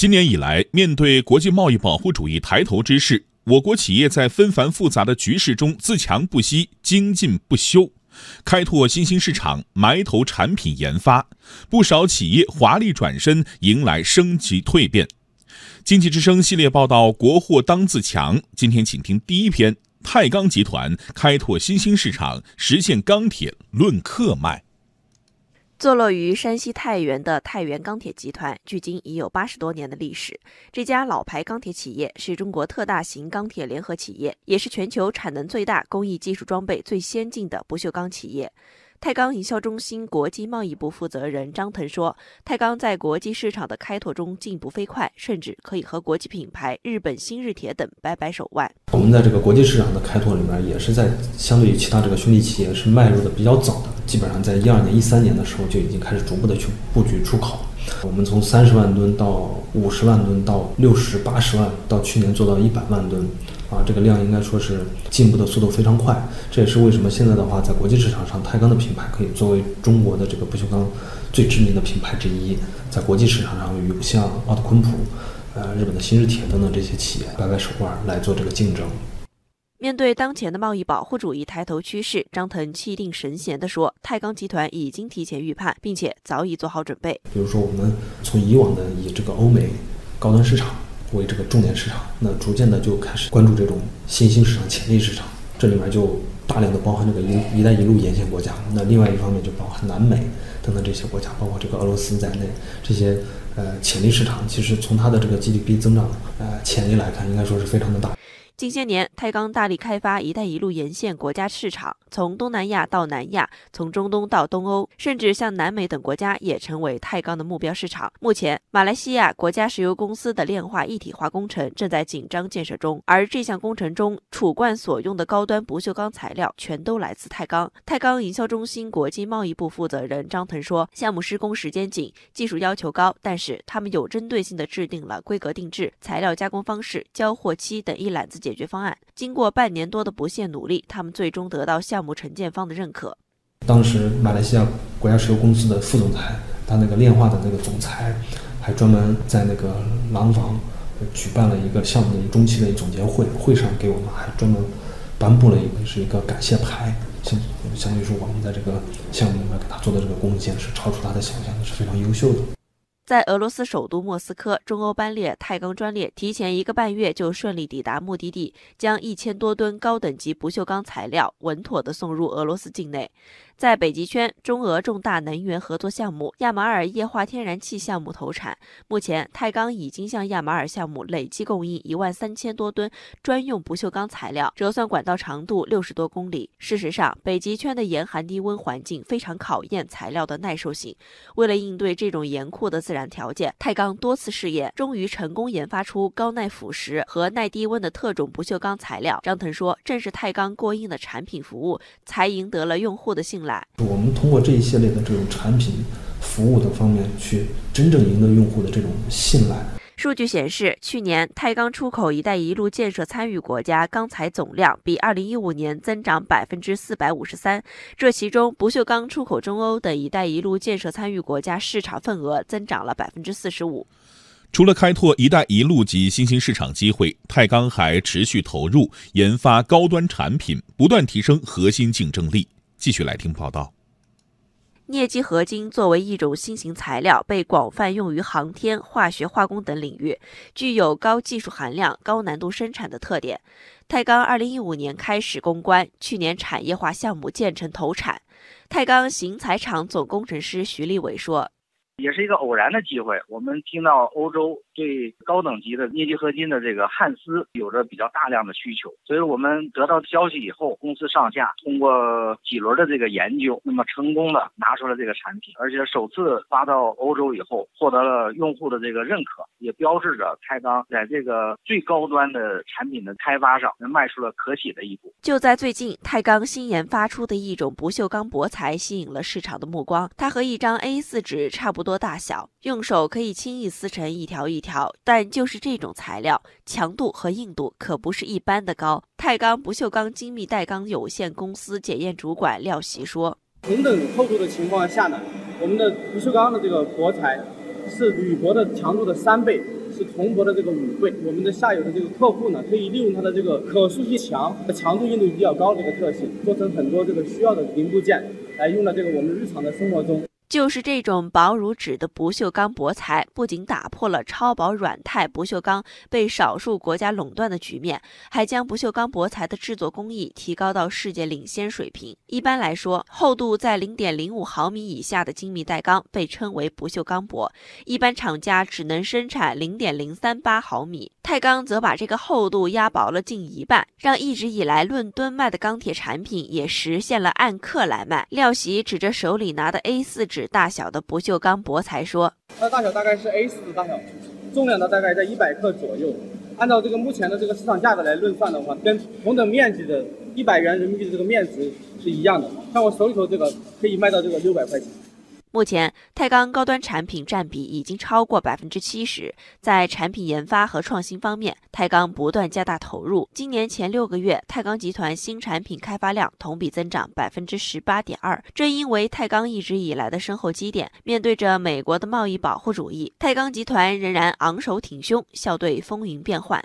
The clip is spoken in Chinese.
今年以来，面对国际贸易保护主义抬头之势，我国企业在纷繁复杂的局势中自强不息、精进不休，开拓新兴市场，埋头产品研发，不少企业华丽转身，迎来升级蜕变。经济之声系列报道：国货当自强。今天，请听第一篇：太钢集团开拓新兴市场，实现钢铁论客脉。坐落于山西太原的太原钢铁集团，距今已有八十多年的历史。这家老牌钢铁企业是中国特大型钢铁联合企业，也是全球产能最大、工艺技术装备最先进的不锈钢企业。泰钢营销中心国际贸易部负责人张腾说：“泰钢在国际市场的开拓中进步飞快，甚至可以和国际品牌日本新日铁等掰掰手腕。我们在这个国际市场的开拓里面，也是在相对于其他这个兄弟企业是迈入的比较早的，基本上在一二年、一三年的时候就已经开始逐步的去布局出口。我们从三十万吨到五十万吨，到六十八十万，到去年做到一百万吨。”啊，这个量应该说是进步的速度非常快，这也是为什么现在的话，在国际市场上，太钢的品牌可以作为中国的这个不锈钢最知名的品牌之一，在国际市场上与像奥特昆普、呃日本的新日铁等等这些企业掰掰手腕来做这个竞争。面对当前的贸易保护主义抬头趋势，张腾气定神闲地说：“太钢集团已经提前预判，并且早已做好准备。比如说，我们从以往的以这个欧美高端市场。”为这个重点市场，那逐渐的就开始关注这种新兴市场、潜力市场，这里面就大量的包含这个“一一带一路”沿线国家。那另外一方面就包含南美等等这些国家，包括这个俄罗斯在内，这些呃潜力市场，其实从它的这个 GDP 增长呃潜力来看，应该说是非常的大。近些年，太钢大力开发“一带一路”沿线国家市场，从东南亚到南亚，从中东到东欧，甚至像南美等国家也成为太钢的目标市场。目前，马来西亚国家石油公司的炼化一体化工程正在紧张建设中，而这项工程中储罐所用的高端不锈钢材料全都来自太钢。太钢营销中心国际贸易部负责人张腾说：“项目施工时间紧，技术要求高，但是他们有针对性的制定了规格定制、材料加工方式、交货期等一揽子解。”解决方案。经过半年多的不懈努力，他们最终得到项目承建方的认可。当时，马来西亚国家石油公司的副总裁，他那个炼化的那个总裁，还专门在那个廊坊举办了一个项目的中期的总结会，会上给我们还专门颁布了一个是一个感谢牌，相相当于说我们在这个项目里面给他做的这个贡献是超出他的想象的，是非常优秀的。在俄罗斯首都莫斯科，中欧班列太钢专列提前一个半月就顺利抵达目的地，将一千多吨高等级不锈钢材料稳妥地送入俄罗斯境内。在北极圈，中俄重大能源合作项目亚马尔液化天然气项目投产。目前，太钢已经向亚马尔项目累计供应一万三千多吨专用不锈钢材料，折算管道长度六十多公里。事实上，北极圈的严寒低温环境非常考验材料的耐受性。为了应对这种严酷的自然条件，太钢多次试验，终于成功研发出高耐腐蚀和耐低温的特种不锈钢材料。张腾说：“正是太钢过硬的产品服务，才赢得了用户的信赖。”我们通过这一系列的这种产品、服务等方面，去真正赢得用户的这种信赖。数据显示，去年太钢出口“一带一路”建设参与国家钢材总量比2015年增长百分之四百五十三，这其中不锈钢出口中欧等“一带一路”建设参与国家市场份额增长了百分之四十五。除了开拓“一带一路”及新兴市场机会，太钢还持续投入研发高端产品，不断提升核心竞争力。继续来听报道。镍基合金作为一种新型材料，被广泛用于航天、化学、化工等领域，具有高技术含量、高难度生产的特点。太钢二零一五年开始攻关，去年产业化项目建成投产。太钢型材厂总工程师徐立伟说。也是一个偶然的机会，我们听到欧洲对高等级的镍基合金的这个焊丝有着比较大量的需求，所以我们得到消息以后，公司上下通过几轮的这个研究，那么成功的拿出了这个产品，而且首次发到欧洲以后，获得了用户的这个认可，也标志着太钢在这个最高端的产品的开发上迈出了可喜的一步。就在最近，太钢新研发出的一种不锈钢薄材吸引了市场的目光，它和一张 A4 纸差不多。多大小，用手可以轻易撕成一条一条，但就是这种材料，强度和硬度可不是一般的高。太钢不锈钢精密带钢有限公司检验主管廖习说：“同等厚度的情况下呢，我们的不锈钢的这个薄材是铝箔的强度的三倍。”是铜箔的这个五倍。我们的下游的这个客户呢，可以利用它的这个可塑性强、强度硬度比较高的这个特性，做成很多这个需要的零部件，来用到这个我们日常的生活中。就是这种薄如纸的不锈钢薄材，不仅打破了超薄软钛不锈钢被少数国家垄断的局面，还将不锈钢薄材的制作工艺提高到世界领先水平。一般来说，厚度在零点零五毫米以下的精密带钢被称为不锈钢薄，一般厂家只能生产零点零三八毫米。钛钢则把这个厚度压薄了近一半，让一直以来论吨卖的钢铁产品也实现了按克来卖。廖喜指着手里拿的 A 四大小的不锈钢薄材说：“它的大小大概是 A 四的大小，重量呢大概在一百克左右。按照这个目前的这个市场价格来论算的话，跟同等面积的一百元人民币的这个面值是一样的。像我手里头这个可以卖到这个六百块钱。”目前，钛钢高端产品占比已经超过百分之七十。在产品研发和创新方面，钛钢不断加大投入。今年前六个月，钛钢集团新产品开发量同比增长百分之十八点二。正因为钛钢一直以来的深厚积淀，面对着美国的贸易保护主义，钛钢集团仍然昂首挺胸，笑对风云变幻。